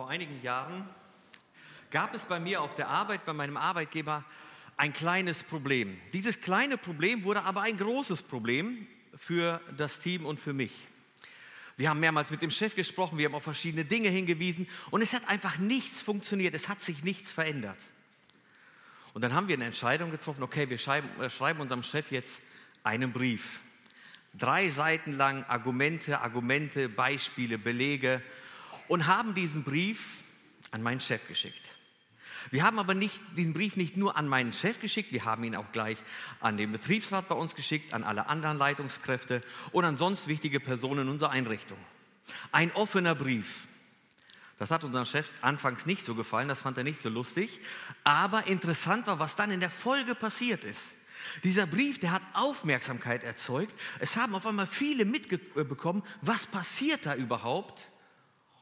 Vor einigen Jahren gab es bei mir auf der Arbeit, bei meinem Arbeitgeber, ein kleines Problem. Dieses kleine Problem wurde aber ein großes Problem für das Team und für mich. Wir haben mehrmals mit dem Chef gesprochen, wir haben auf verschiedene Dinge hingewiesen und es hat einfach nichts funktioniert, es hat sich nichts verändert. Und dann haben wir eine Entscheidung getroffen, okay, wir schreiben, äh, schreiben unserem Chef jetzt einen Brief. Drei Seiten lang Argumente, Argumente, Beispiele, Belege und haben diesen Brief an meinen Chef geschickt. Wir haben aber nicht, diesen Brief nicht nur an meinen Chef geschickt, wir haben ihn auch gleich an den Betriebsrat bei uns geschickt, an alle anderen Leitungskräfte und an sonst wichtige Personen in unserer Einrichtung. Ein offener Brief. Das hat unserem Chef anfangs nicht so gefallen, das fand er nicht so lustig. Aber interessant war, was dann in der Folge passiert ist. Dieser Brief, der hat Aufmerksamkeit erzeugt. Es haben auf einmal viele mitbekommen, was passiert da überhaupt.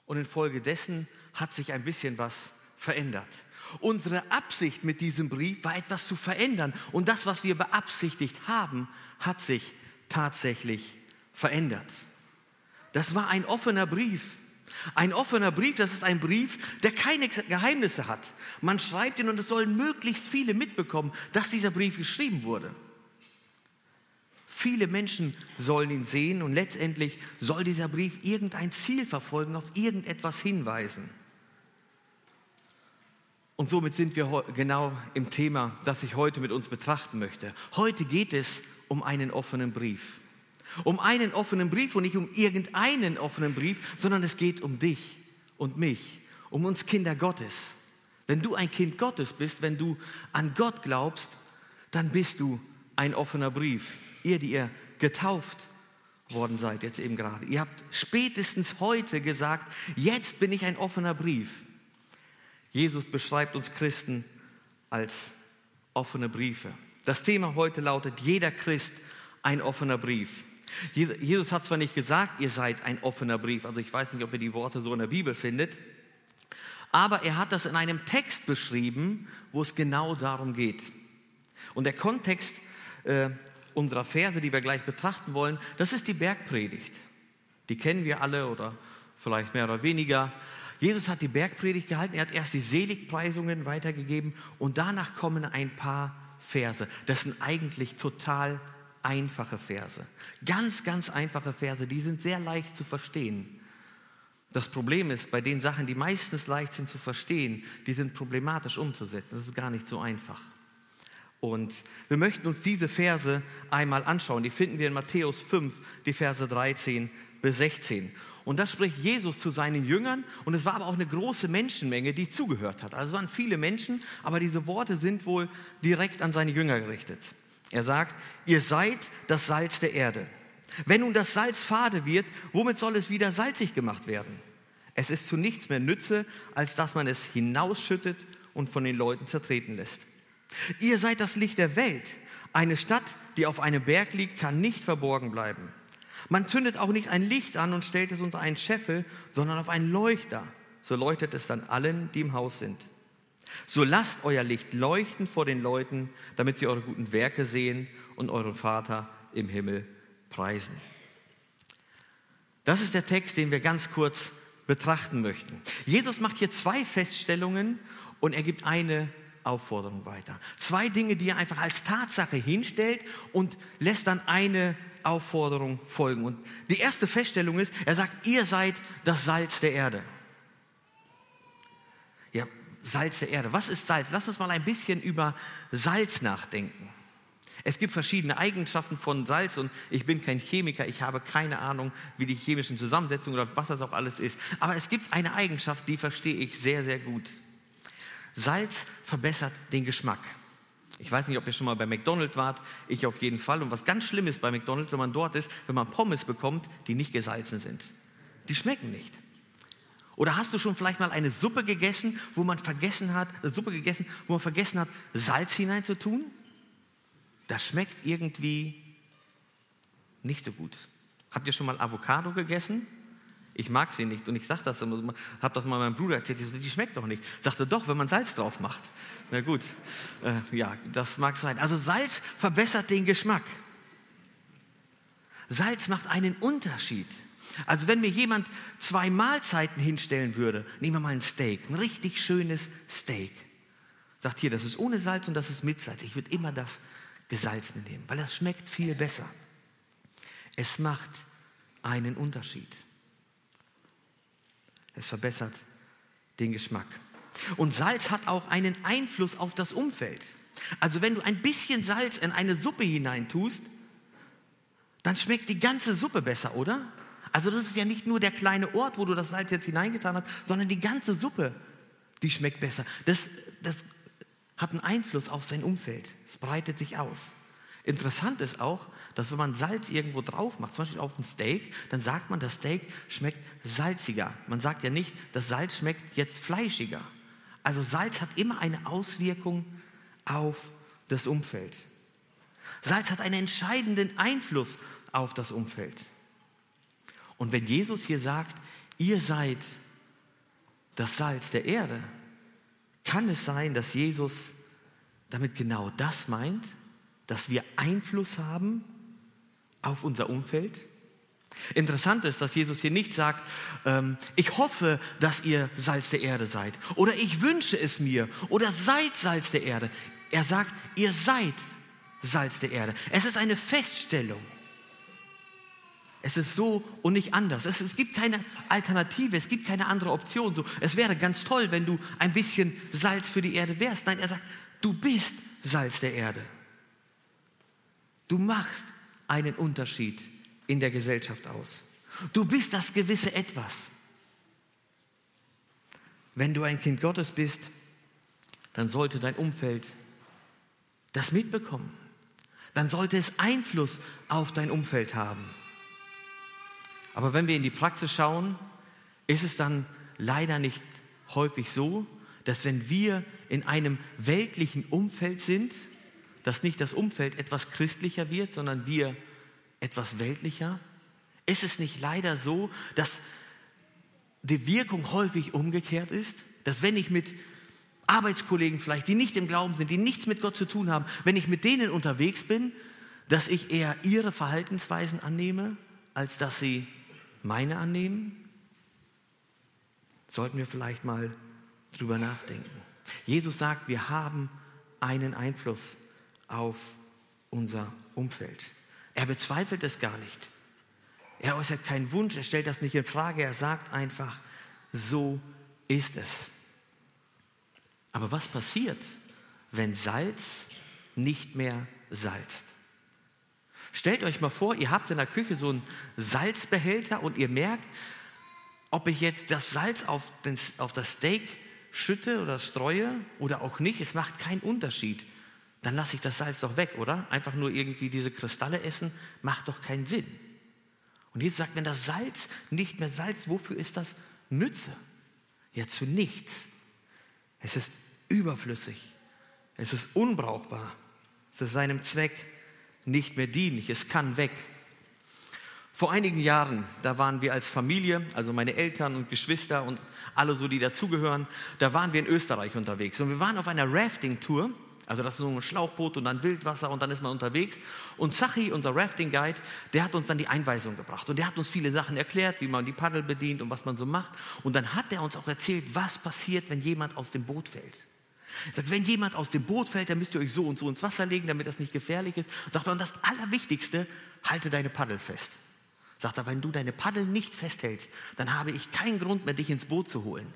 Und infolgedessen hat sich ein bisschen was verändert. Unsere Absicht mit diesem Brief war etwas zu verändern. Und das, was wir beabsichtigt haben, hat sich tatsächlich verändert. Das war ein offener Brief. Ein offener Brief, das ist ein Brief, der keine Geheimnisse hat. Man schreibt ihn und es sollen möglichst viele mitbekommen, dass dieser Brief geschrieben wurde. Viele Menschen sollen ihn sehen und letztendlich soll dieser Brief irgendein Ziel verfolgen, auf irgendetwas hinweisen. Und somit sind wir genau im Thema, das ich heute mit uns betrachten möchte. Heute geht es um einen offenen Brief. Um einen offenen Brief und nicht um irgendeinen offenen Brief, sondern es geht um dich und mich, um uns Kinder Gottes. Wenn du ein Kind Gottes bist, wenn du an Gott glaubst, dann bist du ein offener Brief. Ihr, die ihr getauft worden seid, jetzt eben gerade. Ihr habt spätestens heute gesagt, jetzt bin ich ein offener Brief. Jesus beschreibt uns Christen als offene Briefe. Das Thema heute lautet, jeder Christ ein offener Brief. Jesus hat zwar nicht gesagt, ihr seid ein offener Brief, also ich weiß nicht, ob ihr die Worte so in der Bibel findet, aber er hat das in einem Text beschrieben, wo es genau darum geht. Und der Kontext äh, unserer Verse, die wir gleich betrachten wollen, das ist die Bergpredigt. Die kennen wir alle oder vielleicht mehr oder weniger. Jesus hat die Bergpredigt gehalten, er hat erst die Seligpreisungen weitergegeben und danach kommen ein paar Verse. Das sind eigentlich total einfache Verse. Ganz, ganz einfache Verse, die sind sehr leicht zu verstehen. Das Problem ist, bei den Sachen, die meistens leicht sind zu verstehen, die sind problematisch umzusetzen. Das ist gar nicht so einfach. Und wir möchten uns diese Verse einmal anschauen. Die finden wir in Matthäus 5, die Verse 13 bis 16. Und das spricht Jesus zu seinen Jüngern. Und es war aber auch eine große Menschenmenge, die zugehört hat. Also es waren viele Menschen, aber diese Worte sind wohl direkt an seine Jünger gerichtet. Er sagt, ihr seid das Salz der Erde. Wenn nun das Salz fade wird, womit soll es wieder salzig gemacht werden? Es ist zu nichts mehr Nütze, als dass man es hinausschüttet und von den Leuten zertreten lässt. Ihr seid das Licht der Welt. Eine Stadt, die auf einem Berg liegt, kann nicht verborgen bleiben. Man zündet auch nicht ein Licht an und stellt es unter einen Scheffel, sondern auf einen Leuchter. So leuchtet es dann allen, die im Haus sind. So lasst euer Licht leuchten vor den Leuten, damit sie eure guten Werke sehen und euren Vater im Himmel preisen. Das ist der Text, den wir ganz kurz betrachten möchten. Jesus macht hier zwei Feststellungen und er gibt eine Aufforderung weiter. Zwei Dinge, die er einfach als Tatsache hinstellt und lässt dann eine Aufforderung folgen. Und die erste Feststellung ist, er sagt, ihr seid das Salz der Erde. Ja, Salz der Erde. Was ist Salz? Lass uns mal ein bisschen über Salz nachdenken. Es gibt verschiedene Eigenschaften von Salz und ich bin kein Chemiker, ich habe keine Ahnung, wie die chemischen Zusammensetzungen oder was das auch alles ist. Aber es gibt eine Eigenschaft, die verstehe ich sehr, sehr gut. Salz verbessert den Geschmack. Ich weiß nicht, ob ihr schon mal bei McDonald's wart, ich auf jeden Fall. Und was ganz schlimm ist bei McDonald's, wenn man dort ist, wenn man Pommes bekommt, die nicht gesalzen sind. Die schmecken nicht. Oder hast du schon vielleicht mal eine Suppe gegessen, wo man vergessen hat, eine Suppe gegessen, wo man vergessen hat, Salz hineinzutun? Das schmeckt irgendwie nicht so gut. Habt ihr schon mal Avocado gegessen? Ich mag sie nicht und ich sage das, habe das mal meinem Bruder erzählt, die schmeckt doch nicht. Sagte doch, wenn man Salz drauf macht. Na gut, äh, ja, das mag sein. Also Salz verbessert den Geschmack. Salz macht einen Unterschied. Also wenn mir jemand zwei Mahlzeiten hinstellen würde, nehmen wir mal ein Steak, ein richtig schönes Steak. Sagt hier, das ist ohne Salz und das ist mit Salz. Ich würde immer das Gesalzene nehmen, weil das schmeckt viel besser. Es macht einen Unterschied. Es verbessert den Geschmack. Und Salz hat auch einen Einfluss auf das Umfeld. Also wenn du ein bisschen Salz in eine Suppe hineintust, dann schmeckt die ganze Suppe besser, oder? Also das ist ja nicht nur der kleine Ort, wo du das Salz jetzt hineingetan hast, sondern die ganze Suppe, die schmeckt besser. Das, das hat einen Einfluss auf sein Umfeld. Es breitet sich aus. Interessant ist auch, dass wenn man Salz irgendwo drauf macht, zum Beispiel auf ein Steak, dann sagt man, das Steak schmeckt salziger. Man sagt ja nicht, das Salz schmeckt jetzt fleischiger. Also Salz hat immer eine Auswirkung auf das Umfeld. Salz hat einen entscheidenden Einfluss auf das Umfeld. Und wenn Jesus hier sagt, ihr seid das Salz der Erde, kann es sein, dass Jesus damit genau das meint, dass wir Einfluss haben auf unser Umfeld? Interessant ist, dass Jesus hier nicht sagt, ähm, ich hoffe, dass ihr Salz der Erde seid oder ich wünsche es mir oder seid Salz der Erde. Er sagt, ihr seid Salz der Erde. Es ist eine Feststellung. Es ist so und nicht anders. Es, es, gibt keine Alternative, es gibt keine andere Option. So, es wäre ganz toll, wenn du ein bisschen Salz für die Erde wärst. Nein, er sagt, du bist Salz der Erde. Du machst einen Unterschied in der Gesellschaft aus. Du bist das gewisse Etwas. Wenn du ein Kind Gottes bist, dann sollte dein Umfeld das mitbekommen. Dann sollte es Einfluss auf dein Umfeld haben. Aber wenn wir in die Praxis schauen, ist es dann leider nicht häufig so, dass wenn wir in einem weltlichen Umfeld sind, dass nicht das Umfeld etwas christlicher wird, sondern wir etwas weltlicher? Ist es nicht leider so, dass die Wirkung häufig umgekehrt ist? Dass wenn ich mit Arbeitskollegen vielleicht, die nicht im Glauben sind, die nichts mit Gott zu tun haben, wenn ich mit denen unterwegs bin, dass ich eher ihre Verhaltensweisen annehme, als dass sie meine annehmen? Sollten wir vielleicht mal drüber nachdenken. Jesus sagt, wir haben einen Einfluss auf unser Umfeld. Er bezweifelt es gar nicht. Er äußert keinen Wunsch, er stellt das nicht in Frage, er sagt einfach, so ist es. Aber was passiert, wenn Salz nicht mehr salzt? Stellt euch mal vor, ihr habt in der Küche so einen Salzbehälter und ihr merkt, ob ich jetzt das Salz auf, den, auf das Steak schütte oder streue oder auch nicht, es macht keinen Unterschied. Dann lasse ich das Salz doch weg, oder? Einfach nur irgendwie diese Kristalle essen, macht doch keinen Sinn. Und Jesus sagt, wenn das Salz nicht mehr salzt, wofür ist das Nütze? Ja, zu nichts. Es ist überflüssig. Es ist unbrauchbar. Es ist seinem Zweck nicht mehr dienlich, es kann weg. Vor einigen Jahren, da waren wir als Familie, also meine Eltern und Geschwister und alle so, die dazugehören, da waren wir in Österreich unterwegs und wir waren auf einer Rafting-Tour. Also das ist so ein Schlauchboot und dann Wildwasser und dann ist man unterwegs. Und Zachi, unser Rafting-Guide, der hat uns dann die Einweisung gebracht. Und der hat uns viele Sachen erklärt, wie man die Paddel bedient und was man so macht. Und dann hat er uns auch erzählt, was passiert, wenn jemand aus dem Boot fällt. Er sagt, wenn jemand aus dem Boot fällt, dann müsst ihr euch so und so ins Wasser legen, damit das nicht gefährlich ist. Sagt er, und das Allerwichtigste, halte deine Paddel fest. Sagt er, wenn du deine Paddel nicht festhältst, dann habe ich keinen Grund mehr, dich ins Boot zu holen.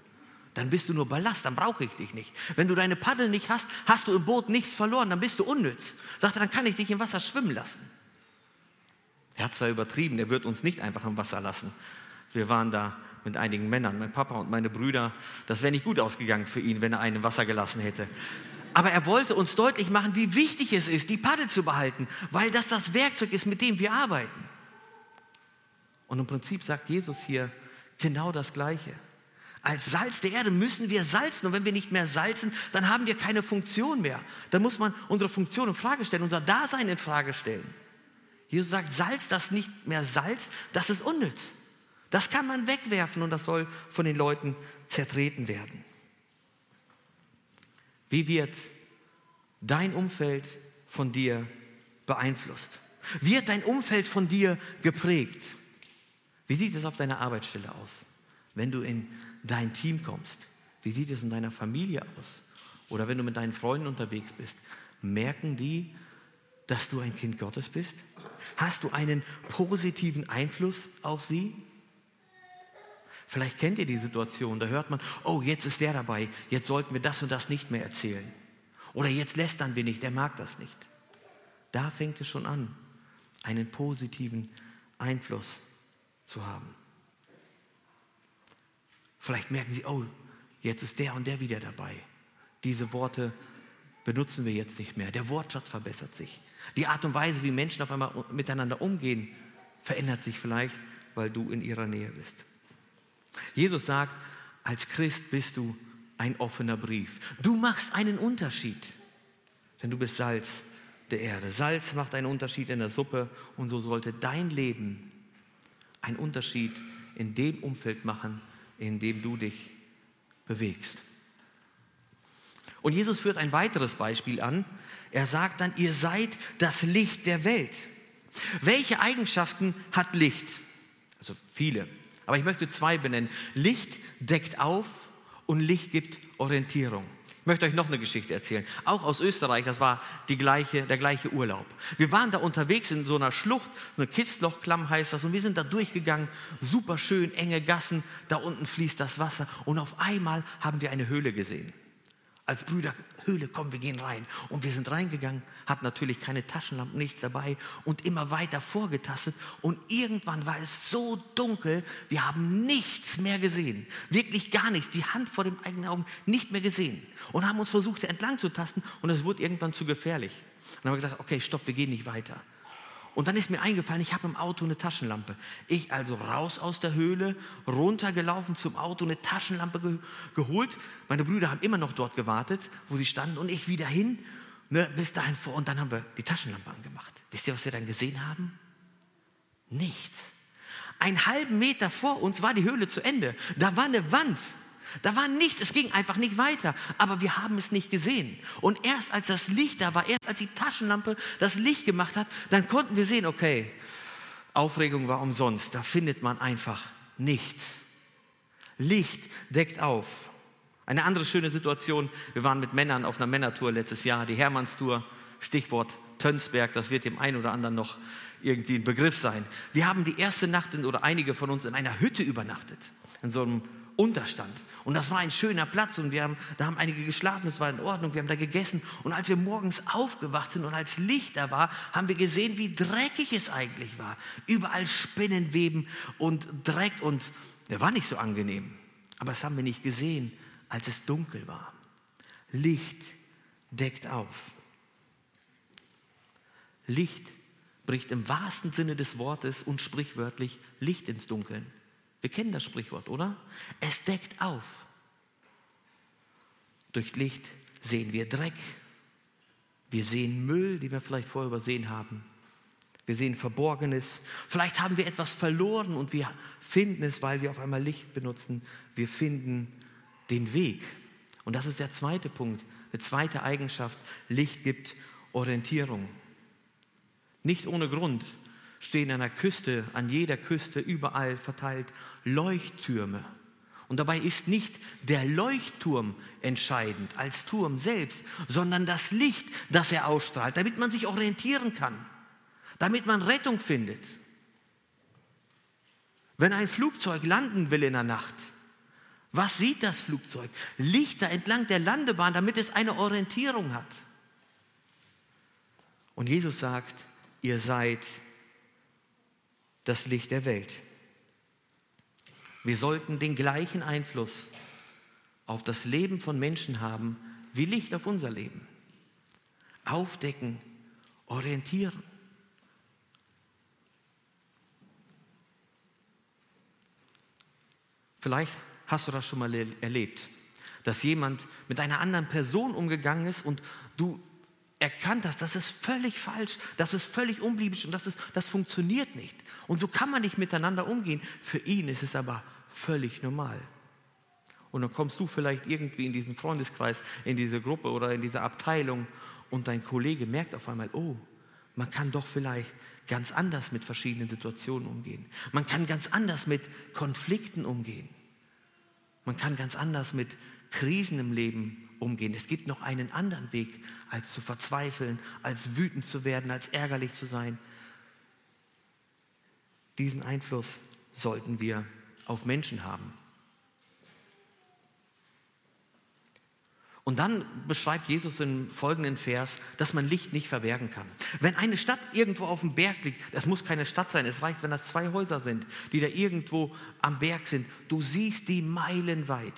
Dann bist du nur Ballast, dann brauche ich dich nicht. Wenn du deine Paddel nicht hast, hast du im Boot nichts verloren, dann bist du unnütz. Sagt er, dann kann ich dich im Wasser schwimmen lassen. Er hat zwar übertrieben, er wird uns nicht einfach im Wasser lassen. Wir waren da mit einigen Männern, mein Papa und meine Brüder. Das wäre nicht gut ausgegangen für ihn, wenn er einen im Wasser gelassen hätte. Aber er wollte uns deutlich machen, wie wichtig es ist, die Paddel zu behalten, weil das das Werkzeug ist, mit dem wir arbeiten. Und im Prinzip sagt Jesus hier genau das Gleiche. Als Salz der Erde müssen wir salzen. Und wenn wir nicht mehr salzen, dann haben wir keine Funktion mehr. Dann muss man unsere Funktion in Frage stellen, unser Dasein in Frage stellen. Jesus sagt, Salz, das nicht mehr Salz, das ist unnütz. Das kann man wegwerfen und das soll von den Leuten zertreten werden. Wie wird dein Umfeld von dir beeinflusst? Wird dein Umfeld von dir geprägt? Wie sieht es auf deiner Arbeitsstelle aus? Wenn du in dein Team kommst, wie sieht es in deiner Familie aus? Oder wenn du mit deinen Freunden unterwegs bist, merken die, dass du ein Kind Gottes bist? Hast du einen positiven Einfluss auf sie? Vielleicht kennt ihr die Situation, da hört man, oh, jetzt ist der dabei, jetzt sollten wir das und das nicht mehr erzählen. Oder jetzt lästern wir nicht, der mag das nicht. Da fängt es schon an, einen positiven Einfluss zu haben. Vielleicht merken Sie, oh, jetzt ist der und der wieder dabei. Diese Worte benutzen wir jetzt nicht mehr. Der Wortschatz verbessert sich. Die Art und Weise, wie Menschen auf einmal miteinander umgehen, verändert sich vielleicht, weil du in ihrer Nähe bist. Jesus sagt, als Christ bist du ein offener Brief. Du machst einen Unterschied, denn du bist Salz der Erde. Salz macht einen Unterschied in der Suppe und so sollte dein Leben einen Unterschied in dem Umfeld machen, in dem du dich bewegst. Und Jesus führt ein weiteres Beispiel an. Er sagt dann, ihr seid das Licht der Welt. Welche Eigenschaften hat Licht? Also viele. Aber ich möchte zwei benennen. Licht deckt auf und Licht gibt Orientierung. Ich möchte euch noch eine Geschichte erzählen. Auch aus Österreich, das war die gleiche, der gleiche Urlaub. Wir waren da unterwegs in so einer Schlucht, eine Kitzlochklamm heißt das, und wir sind da durchgegangen, super schön, enge Gassen, da unten fließt das Wasser und auf einmal haben wir eine Höhle gesehen als Brüder, Höhle, komm, wir gehen rein. Und wir sind reingegangen, hatten natürlich keine Taschenlampen, nichts dabei und immer weiter vorgetastet. Und irgendwann war es so dunkel, wir haben nichts mehr gesehen. Wirklich gar nichts. Die Hand vor dem eigenen Augen nicht mehr gesehen. Und haben uns versucht, entlang zu tasten und es wurde irgendwann zu gefährlich. Und haben wir gesagt, okay, stopp, wir gehen nicht weiter. Und dann ist mir eingefallen, ich habe im Auto eine Taschenlampe. Ich also raus aus der Höhle, runtergelaufen zum Auto, eine Taschenlampe ge geholt. Meine Brüder haben immer noch dort gewartet, wo sie standen und ich wieder hin, ne, bis dahin vor. Und dann haben wir die Taschenlampe angemacht. Wisst ihr, was wir dann gesehen haben? Nichts. Einen halben Meter vor uns war die Höhle zu Ende. Da war eine Wand. Da war nichts, es ging einfach nicht weiter. Aber wir haben es nicht gesehen. Und erst als das Licht da war, erst als die Taschenlampe das Licht gemacht hat, dann konnten wir sehen, okay, Aufregung war umsonst. Da findet man einfach nichts. Licht deckt auf. Eine andere schöne Situation, wir waren mit Männern auf einer Männertour letztes Jahr, die Hermannstour, Stichwort Tönsberg, das wird dem einen oder anderen noch irgendwie ein Begriff sein. Wir haben die erste Nacht in, oder einige von uns in einer Hütte übernachtet, in so einem Unterstand. Und das war ein schöner Platz und wir haben, da haben einige geschlafen, es war in Ordnung, wir haben da gegessen. Und als wir morgens aufgewacht sind und als Licht da war, haben wir gesehen, wie dreckig es eigentlich war. Überall Spinnenweben und Dreck und der war nicht so angenehm. Aber das haben wir nicht gesehen, als es dunkel war. Licht deckt auf. Licht bricht im wahrsten Sinne des Wortes und sprichwörtlich Licht ins Dunkeln. Wir kennen das Sprichwort, oder? Es deckt auf. Durch Licht sehen wir Dreck. Wir sehen Müll, den wir vielleicht vorher übersehen haben. Wir sehen Verborgenes. Vielleicht haben wir etwas verloren und wir finden es, weil wir auf einmal Licht benutzen. Wir finden den Weg. Und das ist der zweite Punkt, eine zweite Eigenschaft. Licht gibt Orientierung. Nicht ohne Grund stehen an der Küste, an jeder Küste, überall verteilt Leuchttürme. Und dabei ist nicht der Leuchtturm entscheidend als Turm selbst, sondern das Licht, das er ausstrahlt, damit man sich orientieren kann, damit man Rettung findet. Wenn ein Flugzeug landen will in der Nacht, was sieht das Flugzeug? Lichter entlang der Landebahn, damit es eine Orientierung hat. Und Jesus sagt, ihr seid das Licht der Welt. Wir sollten den gleichen Einfluss auf das Leben von Menschen haben wie Licht auf unser Leben. Aufdecken, orientieren. Vielleicht hast du das schon mal erlebt, dass jemand mit einer anderen Person umgegangen ist und du erkannt hast, das ist völlig falsch, das ist völlig unbiblisch und das, ist, das funktioniert nicht. Und so kann man nicht miteinander umgehen. Für ihn ist es aber völlig normal. Und dann kommst du vielleicht irgendwie in diesen Freundeskreis, in diese Gruppe oder in diese Abteilung und dein Kollege merkt auf einmal, oh, man kann doch vielleicht ganz anders mit verschiedenen Situationen umgehen. Man kann ganz anders mit Konflikten umgehen. Man kann ganz anders mit Krisen im Leben umgehen. Es gibt noch einen anderen Weg, als zu verzweifeln, als wütend zu werden, als ärgerlich zu sein. Diesen Einfluss sollten wir auf Menschen haben. Und dann beschreibt Jesus im folgenden Vers, dass man Licht nicht verbergen kann. Wenn eine Stadt irgendwo auf dem Berg liegt, das muss keine Stadt sein, es reicht, wenn das zwei Häuser sind, die da irgendwo am Berg sind, du siehst die meilenweit.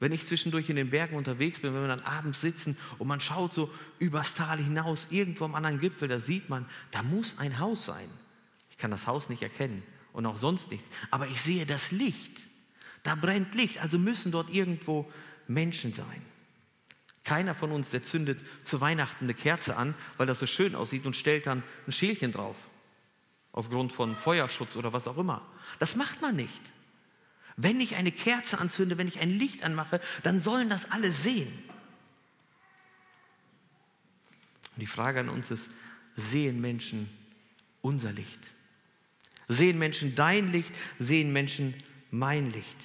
Wenn ich zwischendurch in den Bergen unterwegs bin, wenn wir dann abends sitzen und man schaut so übers Tal hinaus, irgendwo am anderen Gipfel, da sieht man, da muss ein Haus sein. Ich kann das Haus nicht erkennen und auch sonst nichts, aber ich sehe das Licht. Da brennt Licht, also müssen dort irgendwo Menschen sein. Keiner von uns, der zündet zu Weihnachten eine Kerze an, weil das so schön aussieht und stellt dann ein Schälchen drauf. Aufgrund von Feuerschutz oder was auch immer. Das macht man nicht. Wenn ich eine Kerze anzünde, wenn ich ein Licht anmache, dann sollen das alle sehen. Und die Frage an uns ist, sehen Menschen unser Licht? Sehen Menschen dein Licht? Sehen Menschen mein Licht?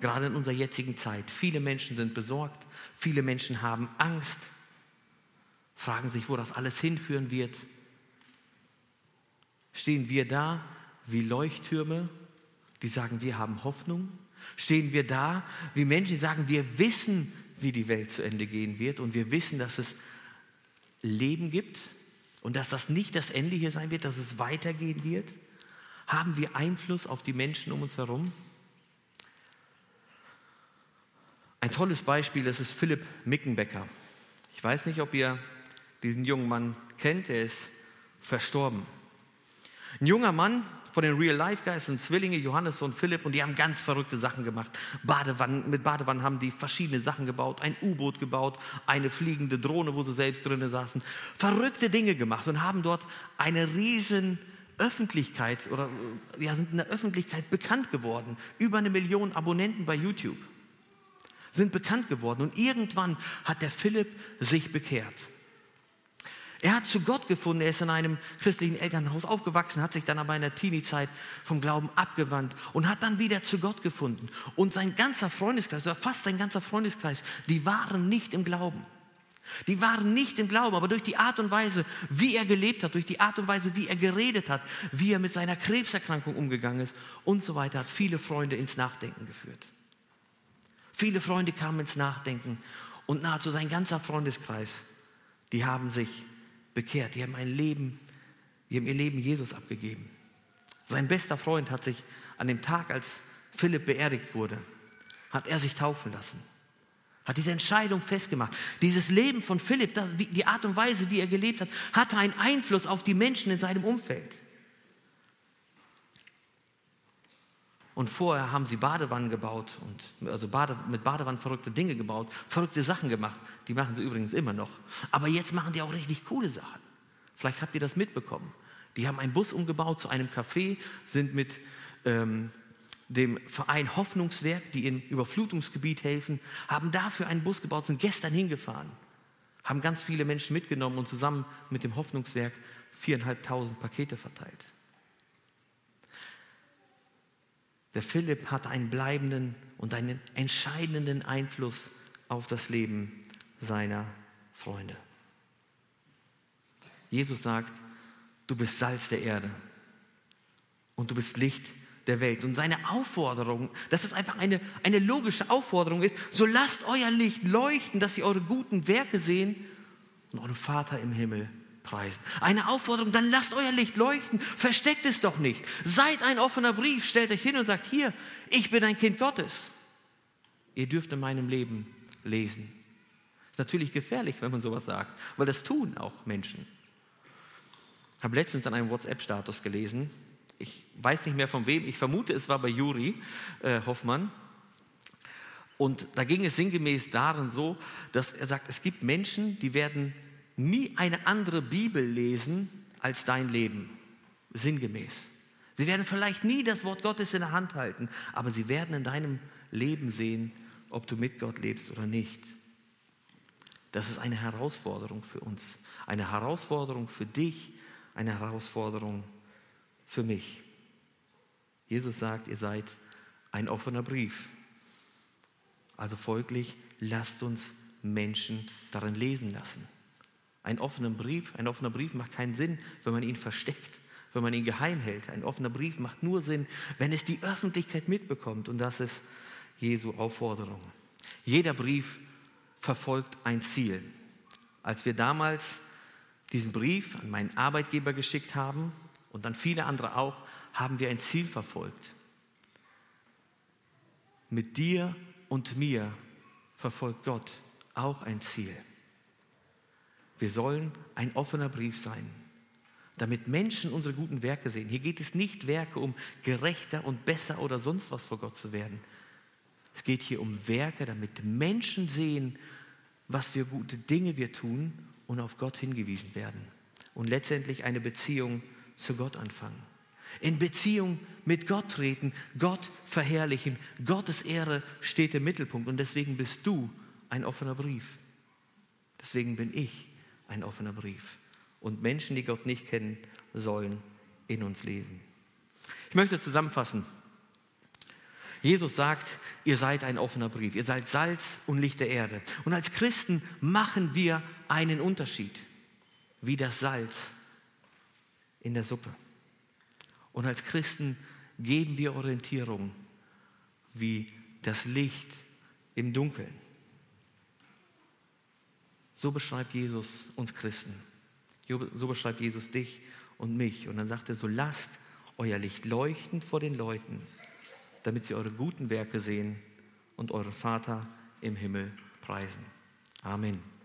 Gerade in unserer jetzigen Zeit. Viele Menschen sind besorgt, viele Menschen haben Angst, fragen sich, wo das alles hinführen wird. Stehen wir da wie Leuchttürme, die sagen, wir haben Hoffnung? Stehen wir da wie Menschen, die sagen, wir wissen, wie die Welt zu Ende gehen wird und wir wissen, dass es Leben gibt und dass das nicht das Ende hier sein wird, dass es weitergehen wird? Haben wir Einfluss auf die Menschen um uns herum? Ein tolles Beispiel, das ist Philipp Mickenbecker. Ich weiß nicht, ob ihr diesen jungen Mann kennt, er ist verstorben. Ein junger Mann von den Real Life Guys sind Zwillinge, Johannes und Philipp, und die haben ganz verrückte Sachen gemacht. Badewannen, mit Badewannen haben die verschiedene Sachen gebaut, ein U-Boot gebaut, eine fliegende Drohne, wo sie selbst drinnen saßen. Verrückte Dinge gemacht und haben dort eine riesen Öffentlichkeit oder ja, sind in der Öffentlichkeit bekannt geworden. Über eine Million Abonnenten bei YouTube sind bekannt geworden. Und irgendwann hat der Philipp sich bekehrt. Er hat zu Gott gefunden, er ist in einem christlichen Elternhaus aufgewachsen, hat sich dann aber in der Teenie-Zeit vom Glauben abgewandt und hat dann wieder zu Gott gefunden. Und sein ganzer Freundeskreis, oder fast sein ganzer Freundeskreis, die waren nicht im Glauben. Die waren nicht im Glauben, aber durch die Art und Weise, wie er gelebt hat, durch die Art und Weise, wie er geredet hat, wie er mit seiner Krebserkrankung umgegangen ist und so weiter, hat viele Freunde ins Nachdenken geführt. Viele Freunde kamen ins Nachdenken und nahezu sein ganzer Freundeskreis, die haben sich bekehrt, die haben ein Leben, die haben ihr Leben Jesus abgegeben. Sein bester Freund hat sich an dem Tag, als Philipp beerdigt wurde, hat er sich taufen lassen. Hat diese Entscheidung festgemacht. Dieses Leben von Philipp, das, die Art und Weise, wie er gelebt hat, hatte einen Einfluss auf die Menschen in seinem Umfeld. Und vorher haben sie Badewannen gebaut und also Bade, mit Badewannen verrückte Dinge gebaut, verrückte Sachen gemacht. Die machen sie übrigens immer noch. Aber jetzt machen die auch richtig coole Sachen. Vielleicht habt ihr das mitbekommen. Die haben einen Bus umgebaut zu einem Café, sind mit ähm, dem Verein Hoffnungswerk, die im Überflutungsgebiet helfen, haben dafür einen Bus gebaut, sind gestern hingefahren, haben ganz viele Menschen mitgenommen und zusammen mit dem Hoffnungswerk viereinhalbtausend Pakete verteilt. Der Philipp hat einen bleibenden und einen entscheidenden Einfluss auf das Leben seiner Freunde. Jesus sagt, du bist Salz der Erde und du bist Licht der Welt. Und seine Aufforderung, dass es einfach eine, eine logische Aufforderung ist, so lasst euer Licht leuchten, dass sie eure guten Werke sehen und euren Vater im Himmel preisen. Eine Aufforderung, dann lasst euer Licht leuchten, versteckt es doch nicht. Seid ein offener Brief, stellt euch hin und sagt, hier, ich bin ein Kind Gottes. Ihr dürft in meinem Leben lesen. Ist natürlich gefährlich, wenn man sowas sagt, weil das tun auch Menschen. Ich habe letztens an einem WhatsApp-Status gelesen, ich weiß nicht mehr von wem, ich vermute, es war bei Juri äh, Hoffmann. Und da ging es sinngemäß darin so, dass er sagt, es gibt Menschen, die werden nie eine andere Bibel lesen als dein Leben, sinngemäß. Sie werden vielleicht nie das Wort Gottes in der Hand halten, aber sie werden in deinem Leben sehen, ob du mit Gott lebst oder nicht. Das ist eine Herausforderung für uns, eine Herausforderung für dich, eine Herausforderung für mich. Jesus sagt, ihr seid ein offener Brief. Also folglich, lasst uns Menschen darin lesen lassen. Ein offener Brief, ein offener Brief macht keinen Sinn, wenn man ihn versteckt, wenn man ihn geheim hält. Ein offener Brief macht nur Sinn, wenn es die Öffentlichkeit mitbekommt. Und das ist Jesu Aufforderung. Jeder Brief verfolgt ein Ziel. Als wir damals diesen Brief an meinen Arbeitgeber geschickt haben und dann viele andere auch, haben wir ein Ziel verfolgt. Mit dir und mir verfolgt Gott auch ein Ziel. Wir sollen ein offener Brief sein, damit Menschen unsere guten Werke sehen. Hier geht es nicht Werke, um gerechter und besser oder sonst was vor Gott zu werden. Es geht hier um Werke, damit Menschen sehen, was für gute Dinge wir tun und auf Gott hingewiesen werden. Und letztendlich eine Beziehung zu Gott anfangen. In Beziehung mit Gott treten, Gott verherrlichen. Gottes Ehre steht im Mittelpunkt und deswegen bist du ein offener Brief. Deswegen bin ich ein offener Brief. Und Menschen, die Gott nicht kennen, sollen in uns lesen. Ich möchte zusammenfassen. Jesus sagt, ihr seid ein offener Brief, ihr seid Salz und Licht der Erde. Und als Christen machen wir einen Unterschied, wie das Salz in der Suppe. Und als Christen geben wir Orientierung, wie das Licht im Dunkeln. So beschreibt Jesus uns Christen. So beschreibt Jesus dich und mich. Und dann sagt er so, lasst euer Licht leuchten vor den Leuten damit sie eure guten Werke sehen und euren Vater im Himmel preisen. Amen.